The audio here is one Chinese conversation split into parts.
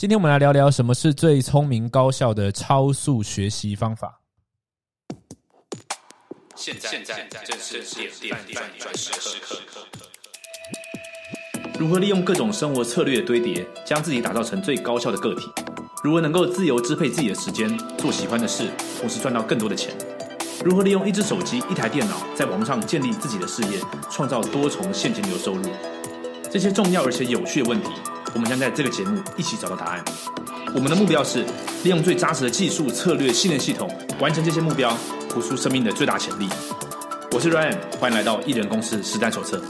今天我们来聊聊什么是最聪明高效的超速学习方法。现在现在正是点点转时刻。如何利用各种生活策略堆叠，将自己打造成最高效的个体？如何能够自由支配自己的时间，做喜欢的事，同时赚到更多的钱？如何利用一只手机、一台电脑，在网上建立自己的事业，创造多重现金流收入？这些重要而且有趣的问题。我们将在这个节目一起找到答案。我们的目标是利用最扎实的技术、策略、信任系统，完成这些目标，活出生命的最大潜力。我是 Ryan，欢迎来到艺人公司实战手册。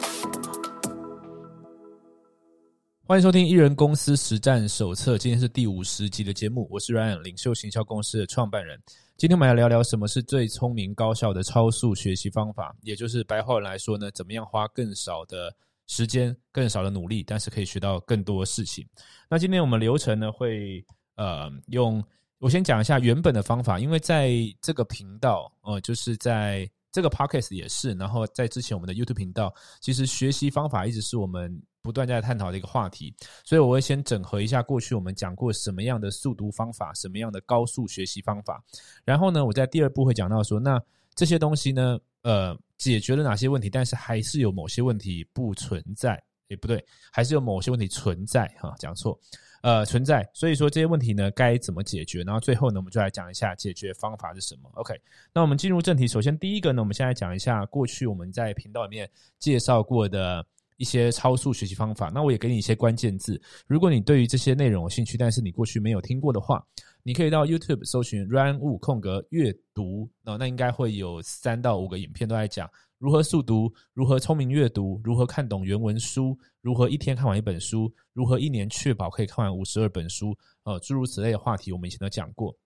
欢迎收听艺人公司实战手册，今天是第五十集的节目。我是 Ryan，领袖行销公司的创办人。今天我们来聊聊什么是最聪明高效的超速学习方法，也就是白话文来说呢，怎么样花更少的。时间更少的努力，但是可以学到更多事情。那今天我们流程呢，会呃用我先讲一下原本的方法，因为在这个频道，呃，就是在这个 podcast 也是，然后在之前我们的 YouTube 频道，其实学习方法一直是我们不断在探讨的一个话题，所以我会先整合一下过去我们讲过什么样的速读方法，什么样的高速学习方法，然后呢，我在第二步会讲到说，那这些东西呢。呃，解决了哪些问题？但是还是有某些问题不存在，也不对，还是有某些问题存在哈，讲错，呃，存在。所以说这些问题呢，该怎么解决？然后最后呢，我们就来讲一下解决方法是什么。OK，那我们进入正题。首先第一个呢，我们先来讲一下过去我们在频道里面介绍过的。一些超速学习方法，那我也给你一些关键字。如果你对于这些内容有兴趣，但是你过去没有听过的话，你可以到 YouTube 搜寻 Run 物空格阅读，那那应该会有三到五个影片都在讲如何速读、如何聪明阅读、如何看懂原文书、如何一天看完一本书、如何一年确保可以看完五十二本书，呃，诸如此类的话题，我们以前都讲过。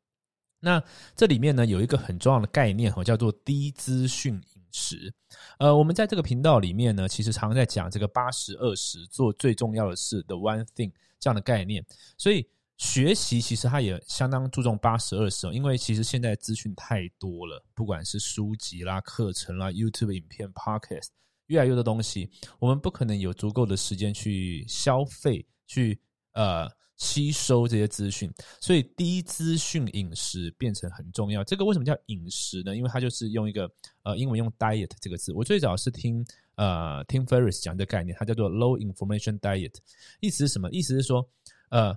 那这里面呢，有一个很重要的概念哈，叫做低资讯。十，呃，我们在这个频道里面呢，其实常常在讲这个八十二十做最重要的事的 one thing 这样的概念。所以学习其实它也相当注重八十二十，因为其实现在资讯太多了，不管是书籍啦、课程啦、YouTube 影片、Podcast，越来越多东西，我们不可能有足够的时间去消费，去呃。吸收这些资讯，所以低资讯饮食变成很重要。这个为什么叫饮食呢？因为它就是用一个呃英文用 diet 这个字。我最早是听呃听 Ferris 讲这个概念，它叫做 low information diet。意思是什么？意思是说呃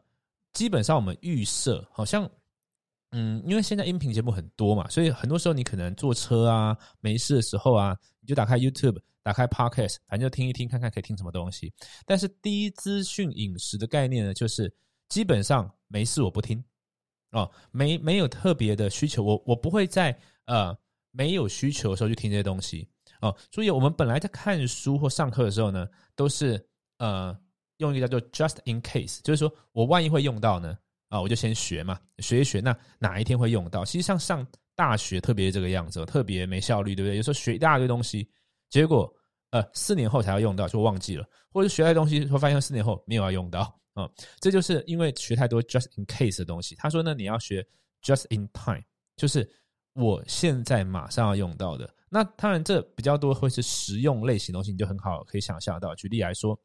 基本上我们预设好像嗯，因为现在音频节目很多嘛，所以很多时候你可能坐车啊没事的时候啊，你就打开 YouTube，打开 Podcast，反正就听一听，看看可以听什么东西。但是低资讯饮食的概念呢，就是。基本上没事，我不听哦，没没有特别的需求，我我不会在呃没有需求的时候去听这些东西哦。注意，我们本来在看书或上课的时候呢，都是呃用一个叫做 just in case，就是说我万一会用到呢啊，我就先学嘛，学一学，那哪一天会用到？其实像上大学特别这个样子，特别没效率，对不对？有时候学一大堆东西，结果呃四年后才要用到，就忘记了，或者学来东西会发现四年后没有要用到。啊，这就是因为学太多 just in case 的东西。他说呢，你要学 just in time，就是我现在马上要用到的。那当然，这比较多会是实用类型东西，你就很好可以想象到。举例来说，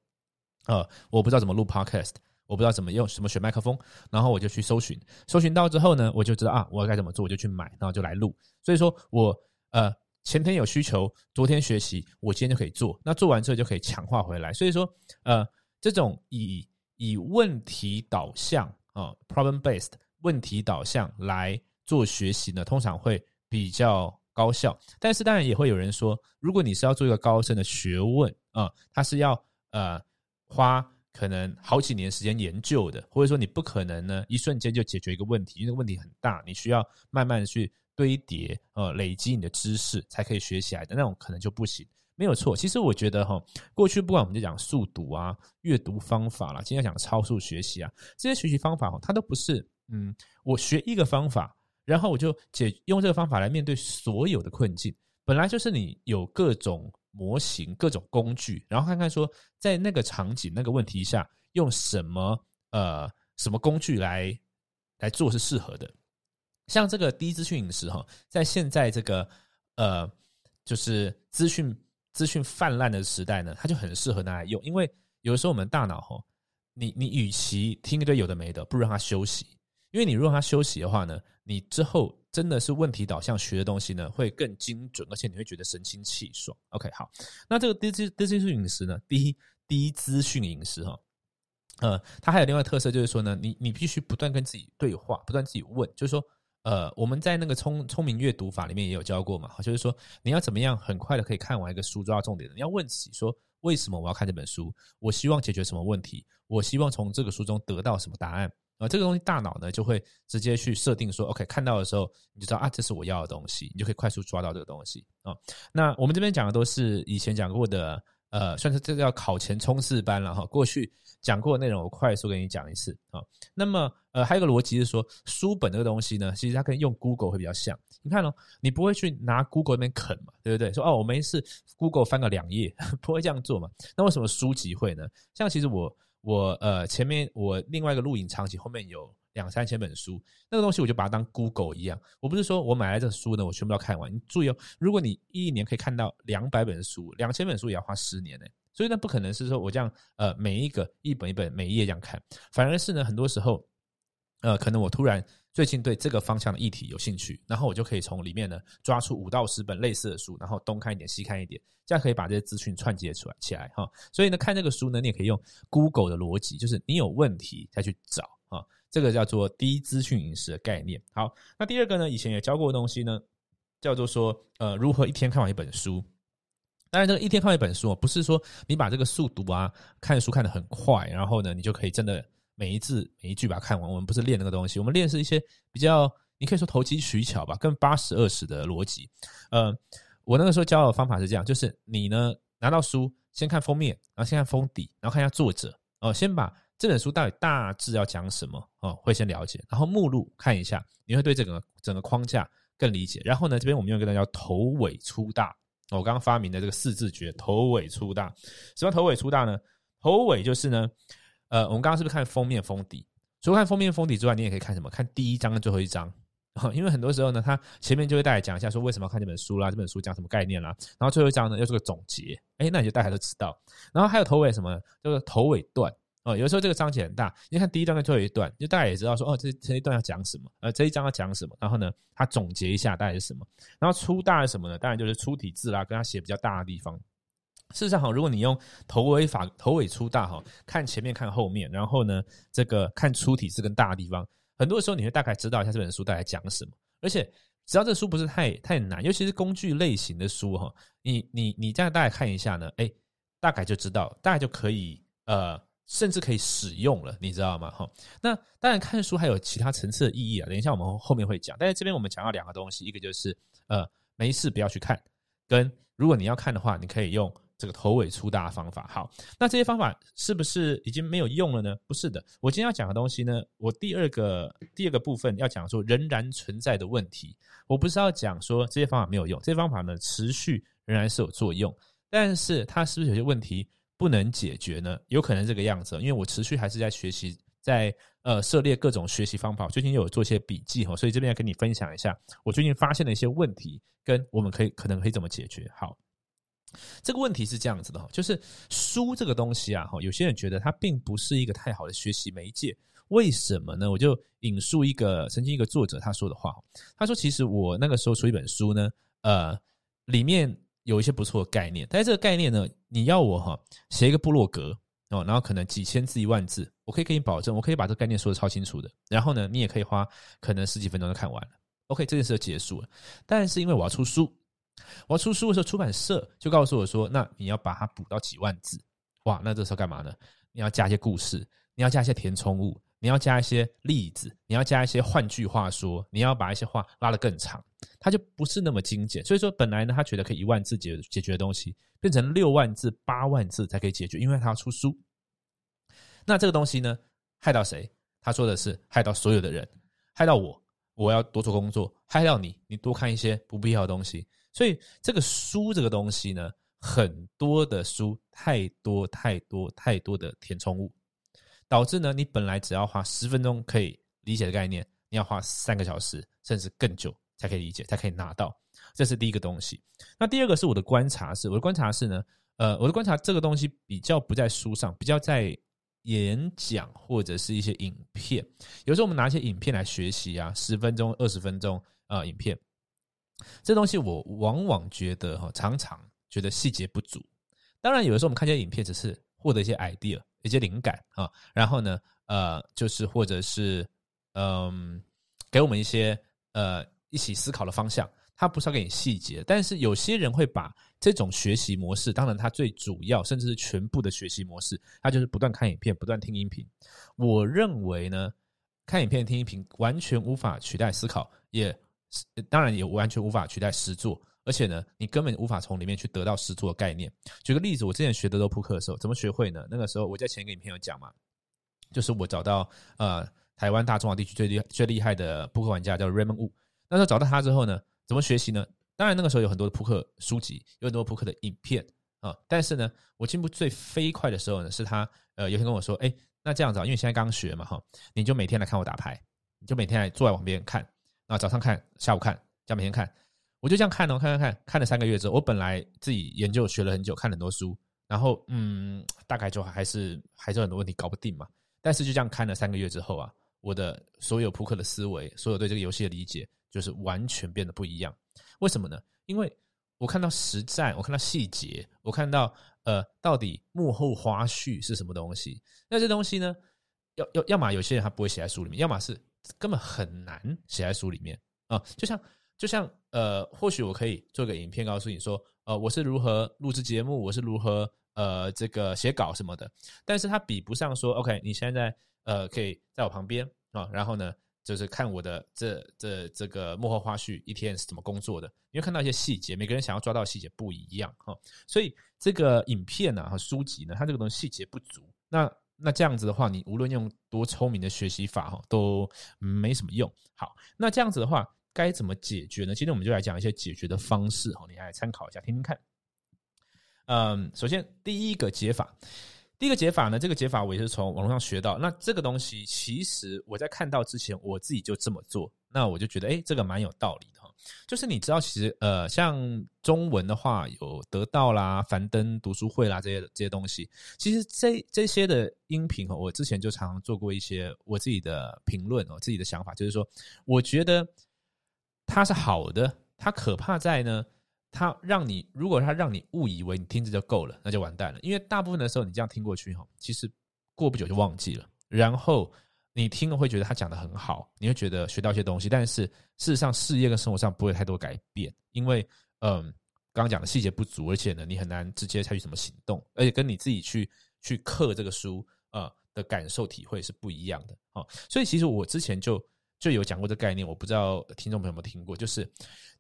呃，我不知道怎么录 podcast，我不知道怎么用什么选麦克风，然后我就去搜寻，搜寻到之后呢，我就知道啊，我该怎么做，我就去买，然后就来录。所以说我呃前天有需求，昨天学习，我今天就可以做。那做完之后就可以强化回来。所以说呃，这种以以问题导向啊，problem based 问题导向来做学习呢，通常会比较高效。但是当然也会有人说，如果你是要做一个高深的学问啊，它是要呃花可能好几年时间研究的，或者说你不可能呢一瞬间就解决一个问题，因为问题很大，你需要慢慢的去堆叠呃累积你的知识才可以学起来的那种，可能就不行。没有错，其实我觉得哈，过去不管我们就讲速读啊、阅读方法啦，今天讲超速学习啊，这些学习方法哈，它都不是嗯，我学一个方法，然后我就解用这个方法来面对所有的困境。本来就是你有各种模型、各种工具，然后看看说在那个场景、那个问题下，用什么呃什么工具来来做是适合的。像这个低资讯饮食哈，在现在这个呃就是资讯。资讯泛滥的时代呢，它就很适合拿来用，因为有的时候我们大脑哈，你你与其听一堆有的没的，不如让它休息。因为你如果让他休息的话呢，你之后真的是问题导向学的东西呢，会更精准，而且你会觉得神清气爽。OK，好，那这个低资低资讯饮食呢，低低资讯饮食哈，呃，它还有另外特色就是说呢，你你必须不断跟自己对话，不断自己问，就是说，呃，我们在那个聪聪明阅读法里面也有教过嘛，就是说你要怎么样很快的可以看完一个书，抓到重点的，你要问自己说，为什么我要看这本书？我希望解决什么问题？我希望从这个书中得到什么答案？啊，这个东西大脑呢就会直接去设定说，OK，看到的时候你就知道啊，这是我要的东西，你就可以快速抓到这个东西啊。那我们这边讲的都是以前讲过的，呃，算是这叫考前冲刺班了哈。过去讲过的内容，我快速给你讲一次啊。那么，呃，还有一个逻辑是说，书本这个东西呢，其实它跟用 Google 会比较像。你看哦，你不会去拿 Google 那边啃嘛，对不对？说哦，我没事，Google 翻个两页，不会这样做嘛。那为什么书籍会呢？像其实我。我呃，前面我另外一个录影场景后面有两三千本书，那个东西我就把它当 Google 一样。我不是说我买来这书呢，我全部都看完。你注意哦，如果你一年可以看到两百本书，两千本书也要花十年呢。所以那不可能是说我这样呃，每一个一本一本每一页这样看，反而是呢，很多时候呃，可能我突然。最近对这个方向的议题有兴趣，然后我就可以从里面呢抓出五到十本类似的书，然后东看一点西看一点，这样可以把这些资讯串接出来起来哈。所以呢，看这个书呢，你也可以用 Google 的逻辑，就是你有问题再去找啊，这个叫做低资讯饮食的概念。好，那第二个呢，以前也教过的东西呢，叫做说呃如何一天看完一本书。当然，这个一天看完一本书，不是说你把这个速读啊看书看得很快，然后呢你就可以真的。每一字每一句把它看完，我们不是练那个东西，我们练是一些比较，你可以说投机取巧吧，跟八十二十的逻辑。呃，我那个时候教的方法是这样，就是你呢拿到书，先看封面，然后先看封底，然后看一下作者，哦，先把这本书到底大致要讲什么，哦，会先了解，然后目录看一下，你会对整个整个框架更理解。然后呢，这边我们用一个叫头尾粗大，我刚刚发明的这个四字诀，头尾粗大。什么头尾粗大呢？头尾就是呢。呃，我们刚刚是不是看封面封底？除了看封面封底之外，你也可以看什么？看第一章跟最后一章。因为很多时候呢，它前面就会带来讲一下说为什么要看这本书啦，这本书讲什么概念啦，然后最后一章呢又是个总结。哎，那你就大家都知道。然后还有头尾什么？就是头尾段。哦，有时候这个章节很大，你看第一段跟最后一段，就大家也知道说哦，这这一段要讲什么？呃，这一章要讲什么？然后呢，他总结一下大概是什么？然后粗大是什么呢？当然就是粗体字啦，跟它写比较大的地方。事实上，哈，如果你用头尾法头尾粗大哈，看前面看后面，然后呢，这个看粗体字跟大的地方，很多时候你会大概知道一下这本书大概讲什么。而且，只要这书不是太太难，尤其是工具类型的书哈，你你你这样大概看一下呢，哎，大概就知道，大概就可以呃，甚至可以使用了，你知道吗？哈，那当然看书还有其他层次的意义啊，等一下我们后面会讲。但是这边我们讲到两个东西，一个就是呃，没事不要去看，跟如果你要看的话，你可以用。这个头尾粗大的方法，好，那这些方法是不是已经没有用了呢？不是的，我今天要讲的东西呢，我第二个第二个部分要讲说仍然存在的问题，我不是要讲说这些方法没有用，这些方法呢持续仍然是有作用，但是它是不是有些问题不能解决呢？有可能这个样子，因为我持续还是在学习，在呃涉猎各种学习方法，最近有做一些笔记哈，所以这边要跟你分享一下我最近发现的一些问题，跟我们可以可能可以怎么解决，好。这个问题是这样子的哈，就是书这个东西啊，哈，有些人觉得它并不是一个太好的学习媒介，为什么呢？我就引述一个曾经一个作者他说的话，他说：“其实我那个时候出一本书呢，呃，里面有一些不错的概念，但是这个概念呢，你要我哈写一个部落格哦，然后可能几千字一万字，我可以给你保证，我可以把这个概念说的超清楚的，然后呢，你也可以花可能十几分钟就看完了，OK，这件事就结束了。但是因为我要出书。”我要出书的时候，出版社就告诉我说：“那你要把它补到几万字，哇！那这时候干嘛呢？你要加一些故事，你要加一些填充物，你要加一些例子，你要加一些换句话说，你要把一些话拉得更长，它就不是那么精简。所以说，本来呢，他觉得可以一万字解解决的东西，变成六万字、八万字才可以解决，因为他要出书。那这个东西呢，害到谁？他说的是害到所有的人，害到我，我要多做工作，害到你，你多看一些不必要的东西。”所以这个书这个东西呢，很多的书太多太多太多的填充物，导致呢你本来只要花十分钟可以理解的概念，你要花三个小时甚至更久才可以理解，才可以拿到。这是第一个东西。那第二个是我的观察是，我的观察是呢，呃，我的观察这个东西比较不在书上，比较在演讲或者是一些影片，有时候我们拿一些影片来学习啊，十分钟、二十分钟啊、影片，这东西我往往觉得哈，常常觉得细节不足。当然，有的时候我们看这些影片，只是获得一些 idea、一些灵感啊，然后呢，呃，就是或者是嗯、给我们一些呃一起思考的方向。他不是要给你细节，但是有些人会把这种学习模式，当然它最主要甚至是全部的学习模式，它就是不断看影片、不断听音频。我认为呢，看影片、听音频完全无法取代思考，也当然也完全无法取代实作。而且呢，你根本无法从里面去得到实作的概念。举个例子，我之前学德州扑克的时候，怎么学会呢？那个时候我在前一个影片有讲嘛，就是我找到呃台湾大中华地区最厉最厉害的扑克玩家叫 Raymond Wu。那时候找到他之后呢，怎么学习呢？当然那个时候有很多的扑克书籍，有很多扑克的影片啊。但是呢，我进步最飞快的时候呢，是他呃有一天跟我说，哎，那这样子啊，因为现在刚学嘛哈，你就每天来看我打牌，你就每天来坐在旁边看，啊早上看，下午看，这样每天看。我就这样看哦，看看看，看了三个月之后，我本来自己研究学了很久，看了很多书，然后嗯，大概就还是还是很多问题搞不定嘛。但是就这样看了三个月之后啊，我的所有扑克的思维，所有对这个游戏的理解，就是完全变得不一样。为什么呢？因为我看到实战，我看到细节，我看到呃，到底幕后花絮是什么东西。那这东西呢，要要要么有些人他不会写在书里面，要么是根本很难写在书里面啊、就像就像呃，或许我可以做个影片告诉你说，呃，我是如何录制节目，我是如何呃这个写稿什么的，但是它比不上说，OK，你现在呃可以在我旁边啊、然后呢，就是看我的这这这个幕后花絮，一天是怎么工作的，你会看到一些细节，每个人想要抓到细节不一样哈、所以这个影片呢和书籍呢，它这个东西细节不足，那那这样子的话，你无论用多聪明的学习法哈，都没什么用。好，那这样子的话，该怎么解决呢？今天我们就来讲一些解决的方式哈，你来参考一下，听听看。嗯，首先第一个解法，第一个解法呢，这个解法我也是从网络上学到。那这个东西其实我在看到之前，我自己就这么做，那我就觉得，哎，这个蛮有道理的哈。就是你知道，其实呃，像中文的话，有得到啦、樊登读书会啦这些这些东西，其实这这些的音频，我之前就常常做过一些我自己的评论哦，自己的想法，就是说，我觉得它是好的，它可怕在呢。它让你，如果它让你误以为你听着就够了，那就完蛋了。因为大部分的时候你这样听过去哈，其实过不久就忘记了。然后你听了会觉得他讲的很好，你会觉得学到一些东西，但是事实上事业跟生活上不会太多改变，因为嗯，刚刚讲的细节不足，而且呢，你很难直接采取什么行动，而且跟你自己去去刻这个书呃的感受体会是不一样的哦。所以其实我之前就。就有讲过这概念，我不知道听众朋友有没有听过。就是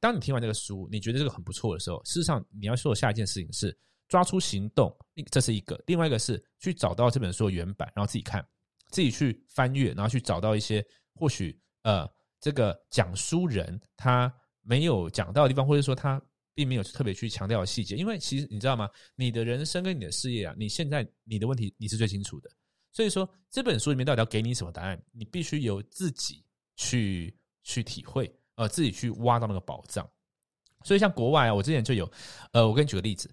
当你听完这个书，你觉得这个很不错的时候，事实上你要做下一件事情是抓出行动，这是一个；另外一个是去找到这本书的原版，然后自己看，自己去翻阅，然后去找到一些或许呃这个讲书人他没有讲到的地方，或者说他并没有特别去强调的细节。因为其实你知道吗？你的人生跟你的事业啊，你现在你的问题你是最清楚的。所以说这本书里面到底要给你什么答案，你必须由自己。去去体会，呃，自己去挖到那个宝藏。所以像国外啊，我之前就有，呃，我给你举个例子，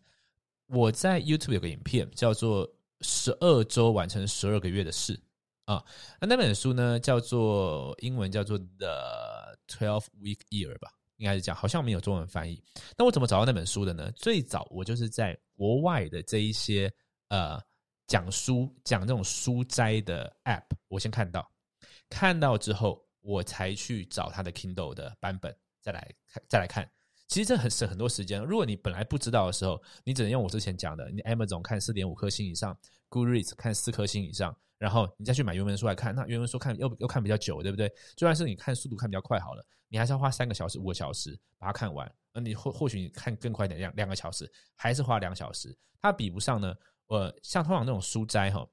我在 YouTube 有个影片叫做《十二周完成十二个月的事》啊，那那本书呢叫做英文叫做 The Twelve Week Year 吧，应该是讲，好像没有中文翻译。那我怎么找到那本书的呢？最早我就是在国外的这一些呃讲书讲这种书斋的 App，我先看到，看到之后。我才去找他的 Kindle 的版本，再来看，再来看。其实这很省很多时间。如果你本来不知道的时候，你只能用我之前讲的，你 Amazon 看四点五颗星以上，Goodreads 看四颗星以上，然后你再去买原文书来看。那原文书看又又看比较久，对不对？就算是你看速度看比较快好了，你还是要花三个小时、五个小时把它看完。而你或或许你看更快点，两两个小时，还是花两小时。它比不上呢，呃，像通常那种书斋哈，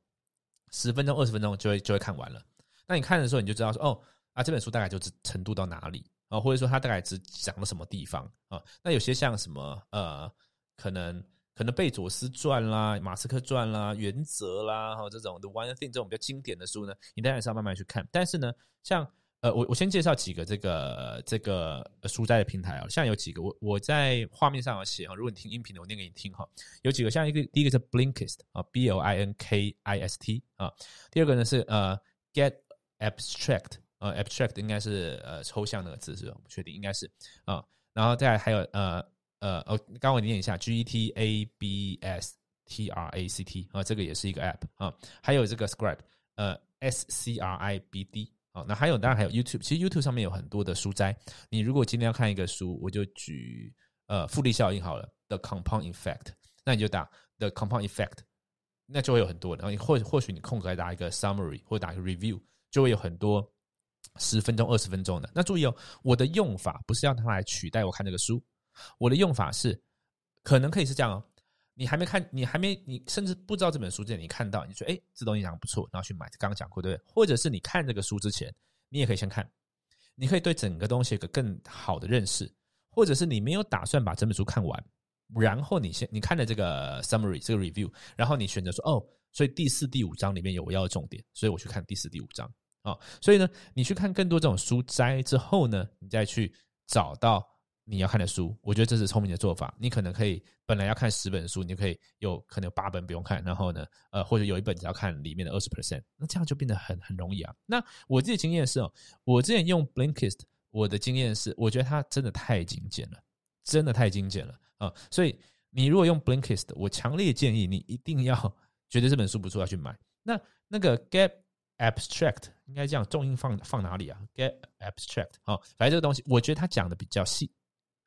十分钟、二十分钟就会就会看完了。那你看的时候，你就知道说哦。啊，这本书大概就程度到哪里啊？或者说它大概只讲了什么地方啊？那有些像什么呃，可能可能贝佐斯传啦、马斯克传啦、原则啦，哈，这种 The One Thing 这种比较经典的书呢，你当然是要慢慢去看。但是呢，像呃，我我先介绍几个这个这个书斋的平台啊，像有几个我我在画面上有写啊，如果你听音频的，我念给你听哈。有几个像一个第一个是 Blinkist 啊，B L I N K I S T 啊，第二个呢是呃 Get Abstract 呃 Abstract 应该是呃抽象那个字是吧？不确定，应该是啊，然后再还有呃呃哦，刚我念一下 G E T A B S T R A C T 啊，这个也是一个 App 啊，还有这个 Scribe 呃 S C R I B D。啊，那还有，当然还有 YouTube。其实 YouTube 上面有很多的书斋。你如果今天要看一个书，我就举呃复利效应好了，The Compound Effect。那你就打 The Compound Effect，那就会有很多。然后或或许你空格打一个 Summary 或打一个 Review，就会有很多十分钟、二十分钟的。那注意哦，我的用法不是要它来取代我看这个书，我的用法是可能可以是这样哦。你还没看，你还没，你甚至不知道这本书之前，你看到，你说，哎，这东西讲不错，然后去买。刚刚讲过，对不对？或者是你看这个书之前，你也可以先看，你可以对整个东西有个更好的认识。或者是你没有打算把整本书看完，然后你先你看了这个 summary 这个 review，然后你选择说，哦，所以第四、第五章里面有我要的重点，所以我去看第四、第五章啊。所以呢，你去看更多这种书摘之后呢，你再去找到。你要看的书，我觉得这是聪明的做法。你可能可以本来要看十本书，你就可以有可能有八本不用看，然后呢，呃，或者有一本只要看里面的二十 percent，那这样就变得很很容易啊。那我自己经验是哦，我之前用 Blinkist，我的经验是，我觉得它真的太精简了，真的太精简了啊。所以你如果用 Blinkist，我强烈建议你一定要 觉得这本书不错要去买。那那个 Get Abstract 应该这样，重音放放哪里啊？Get Abstract 啊，反正这个东西我觉得他讲的比较细。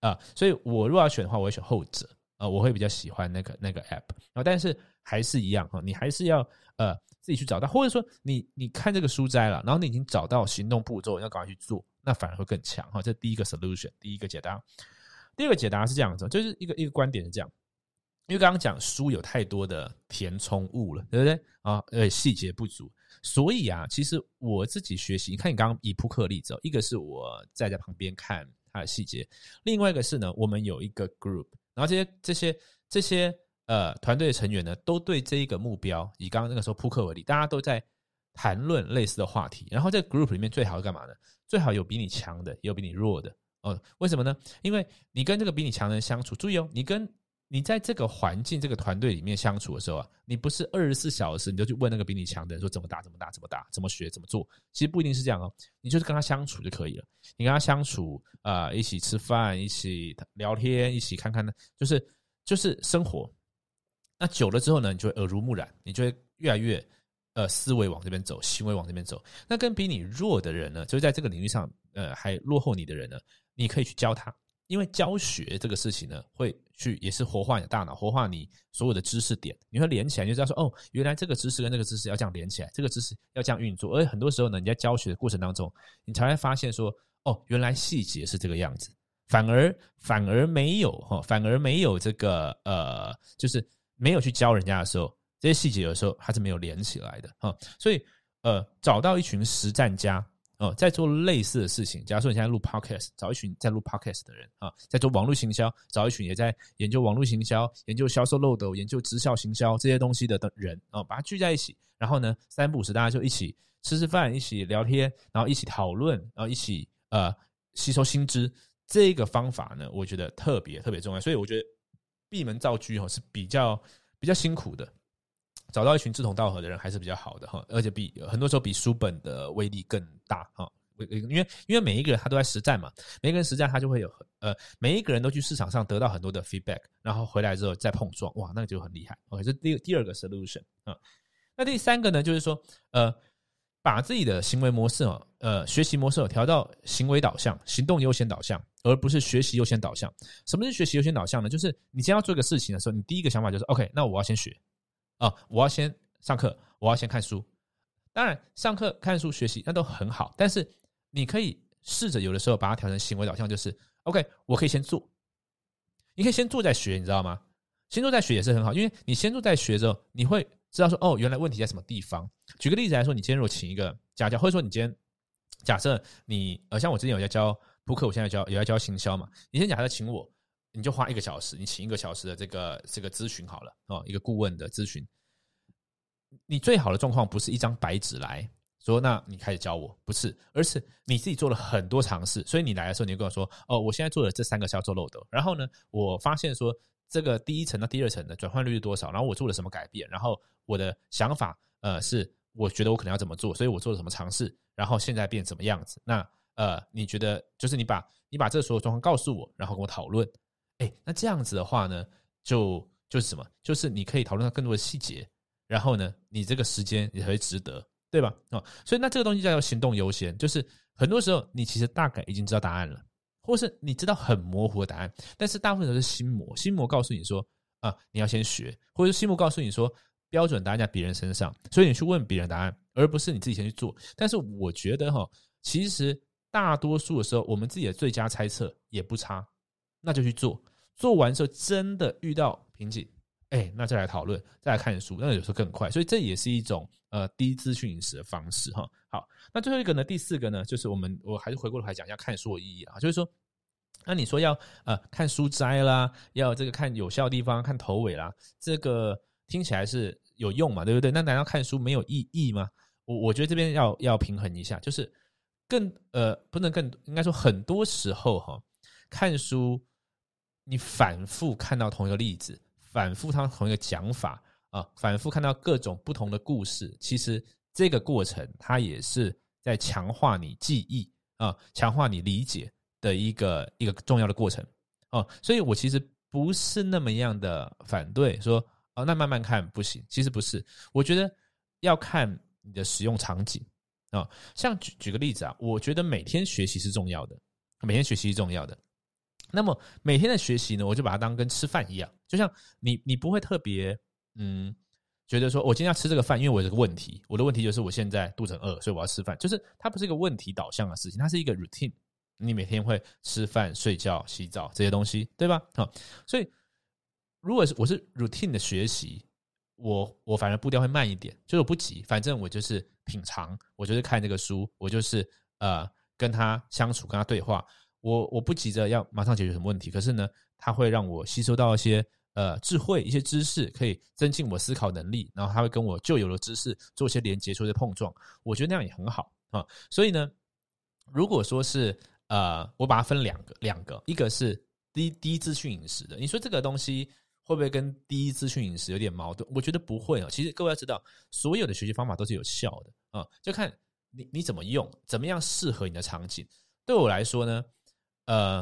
啊，所以我如果要选的话，我会选后者啊，我会比较喜欢那个那个 app 啊，但是还是一样哈，你还是要呃自己去找到，或者说你你看这个书斋了，然后你已经找到行动步骤，要赶快去做，那反而会更强哈。这第一个 solution，第一个解答。第二个解答是这样子，就是一个一个观点是这样，因为刚刚讲书有太多的填充物了，对不对啊？呃，细节不足，所以啊，其实我自己学习，你看你刚刚以扑克例子，一个是我在在旁边看。它的细节，另外一个是呢，我们有一个 group，然后这些这些这些呃团队的成员呢，都对这一个目标，以刚刚那个时候扑克为例，大家都在谈论类似的话题。然后这个 group 里面最好是干嘛呢？最好有比你强的，也有比你弱的。哦，为什么呢？因为你跟这个比你强的人相处，注意哦，你跟。你在这个环境、这个团队里面相处的时候啊，你不是二十四小时你就去问那个比你强的人说怎么打、怎么打、怎么打、怎么学、怎么做，其实不一定是这样哦。你就是跟他相处就可以了。你跟他相处啊，一起吃饭、一起聊天、一起看看呢，就是就是生活。那久了之后呢，你就会耳濡目染，你就会越来越呃思维往这边走，行为往这边走。那跟比你弱的人呢，就是在这个领域上呃还落后你的人呢，你可以去教他。因为教学这个事情呢，会去也是活化你的大脑，活化你所有的知识点，你会连起来，就知道说哦，原来这个知识跟那个知识要这样连起来，这个知识要这样运作。而很多时候呢，你在教学的过程当中，你才会发现说哦，原来细节是这个样子，反而反而没有哈，反而没有这个呃，就是没有去教人家的时候，这些细节有时候还是没有连起来的哈。所以呃，找到一群实战家。哦，在做类似的事情。假如说你现在录 podcast，找一群在录 podcast 的人啊，在做网络行销，找一群也在研究网络行销、研究销售漏斗、研究直销行销这些东西的的人啊，把它聚在一起，然后呢，三不五时大家就一起吃吃饭，一起聊天，然后一起讨论，然后一起呃吸收新知。这个方法呢，我觉得特别特别重要。所以我觉得闭门造车哦是比较比较辛苦的。找到一群志同道合的人还是比较好的哈，而且比很多时候比书本的威力更大哈。因为因为每一个人他都在实战嘛，每一个人实战他就会有呃，每一个人都去市场上得到很多的 feedback，然后回来之后再碰撞，哇，那个就很厉害。OK，这第第二个 solution 啊。那第三个呢，就是说呃，把自己的行为模式哦，呃，学习模式调到行为导向、行动优先导向，而不是学习优先导向。什么是学习优先导向呢？就是你先要做一个事情的时候，你第一个想法就是 OK，那我要先学。啊，我要先上课，我要先看书。当然，上课、看书、学习那都很好，但是你可以试着有的时候把它调成行为导向，就是 OK，我可以先做。你可以先做再学，你知道吗？先做再学也是很好，因为你先做再学之后，你会知道说哦，原来问题在什么地方。举个例子来说，你今天如果请一个家教，或者说你今天假设你呃，像我之前有在教扑克，我现在教也在教行销嘛。你先假设请我。你就花一个小时，你请一个小时的这个这个咨询好了哦，一个顾问的咨询。你最好的状况不是一张白纸来，说那你开始教我，不是，而是你自己做了很多尝试，所以你来的时候，你就跟我说，哦，我现在做了这三个销售漏斗，然后呢，我发现说这个第一层到第二层的转换率是多少，然后我做了什么改变，然后我的想法，呃，是我觉得我可能要怎么做，所以我做了什么尝试，然后现在变怎么样子，那呃，你觉得就是你把你把这所有状况告诉我，然后跟我讨论，哎，那这样子的话呢，就就是什么，就是你可以讨论到更多的细节，然后呢，你这个时间也会值得。对吧？哦，所以那这个东西叫做行动优先，就是很多时候你其实大概已经知道答案了，或是你知道很模糊的答案，但是大部分都是心魔，心魔告诉你说啊，你要先学，或者心魔告诉你说标准答案在别人身上，所以你去问别人答案，而不是你自己先去做。但是我觉得哈，其实大多数的时候，我们自己的最佳猜测也不差，那就去做，做完之后真的遇到瓶颈。哎，那再来讨论，再来看书，那有时候更快，所以这也是一种呃低资讯饮食的方式哈。好，那最后一个呢，第四个呢，就是我们我还是回过头来讲一下看书的意义啊，就是说，那你说要呃看书摘啦，要这个看有效地方，看头尾啦，这个听起来是有用嘛，对不对？那难道看书没有意义吗？我我觉得这边要要平衡一下，就是更呃不能更应该说很多时候哈，看书你反复看到同一个例子。反复他同一个讲法啊，反复看到各种不同的故事，其实这个过程它也是在强化你记忆啊，强化你理解的一个一个重要的过程哦。所以我其实不是那么样的反对说哦，那慢慢看不行。其实不是，我觉得要看你的使用场景啊。像举举个例子啊，我觉得每天学习是重要的，每天学习是重要的。那么每天的学习呢，我就把它当跟吃饭一样，就像你，你不会特别嗯，觉得说我今天要吃这个饭，因为我有这个问题，我的问题就是我现在肚子饿，所以我要吃饭，就是它不是一个问题导向的事情，它是一个 routine，你每天会吃饭、睡觉、洗澡这些东西，对吧？好，所以如果是我是 routine 的学习，我我反而步调会慢一点，就是我不急，反正我就是品尝，我就是看这个书，我就是呃跟他相处，跟他对话。我我不急着要马上解决什么问题，可是呢，它会让我吸收到一些呃智慧、一些知识，可以增进我思考能力。然后它会跟我旧有的知识做一些连接、做一些碰撞。我觉得那样也很好啊。所以呢，如果说是呃，我把它分两个，两个，一个是低低资讯饮食的。你说这个东西会不会跟低资讯饮食有点矛盾？我觉得不会啊。其实各位要知道，所有的学习方法都是有效的啊，就看你你怎么用，怎么样适合你的场景。对我来说呢。呃，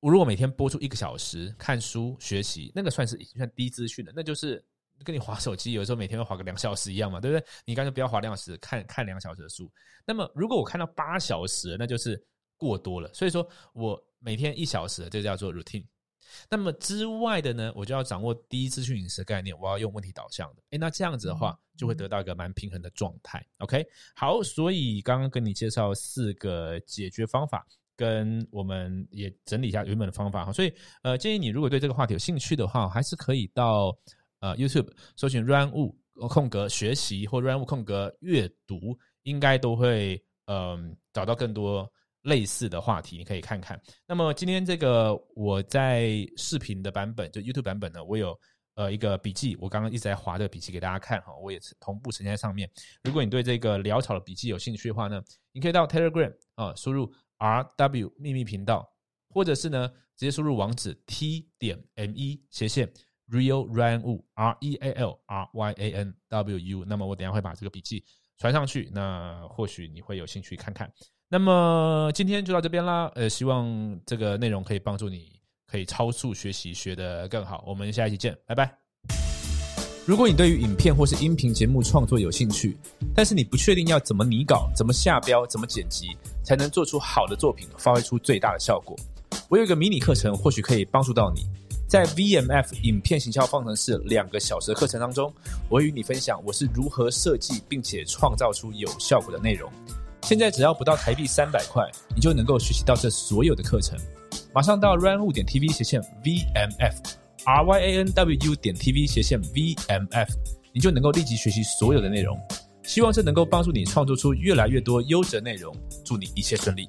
我如果每天播出一个小时看书学习，那个算是已经算低资讯的，那就是跟你划手机，有时候每天会划个两小时一样嘛，对不对？你干脆不要划两小时，看 看两小时的书。那么如果我看到八小时，那就是过多了。所以说我每天一小时，这叫做 routine。那么之外的呢，我就要掌握低资讯饮食概念，我要用问题导向的。诶，那这样子的话，就会得到一个蛮平衡的状态。OK，好，所以刚刚跟你介绍四个解决方法。跟我们也整理一下原本的方法哈，所以呃建议你如果对这个话题有兴趣的话，还是可以到呃 YouTube 搜寻 Run 物空格学习或 Run 物空格阅读，应该都会嗯找到更多类似的话题，你可以看看。那么今天这个我在视频的版本就 YouTube 版本呢，我有呃一个笔记，我刚刚一直在划这个笔记给大家看哈，我也是同步呈现在上面。如果你对这个潦草的笔记有兴趣的话呢，你可以到 Telegram 啊输入。R W 秘密频道，或者是呢，直接输入网址 T 点 M E 斜线 Real Ryan Wu R E A L R Y A N W U。那么我等下会把这个笔记传上去，那或许你会有兴趣看看。那么今天就到这边啦，呃，希望这个内容可以帮助你，可以超速学习，学得更好。我们下一期见，拜拜。如果你对于影片或是音频节目创作有兴趣，但是你不确定要怎么拟稿、怎么下标、怎么剪辑，才能做出好的作品，发挥出最大的效果，我有一个迷你课程，或许可以帮助到你。在 VMF 影片行销方程式两个小时的课程当中，我会与你分享我是如何设计并且创造出有效果的内容。现在只要不到台币三百块，你就能够学习到这所有的课程。马上到 Run 点 TV 斜线 VMF。r y a n w 点 t v 斜线 v m f，你就能够立即学习所有的内容。希望这能够帮助你创作出越来越多优质内容。祝你一切顺利。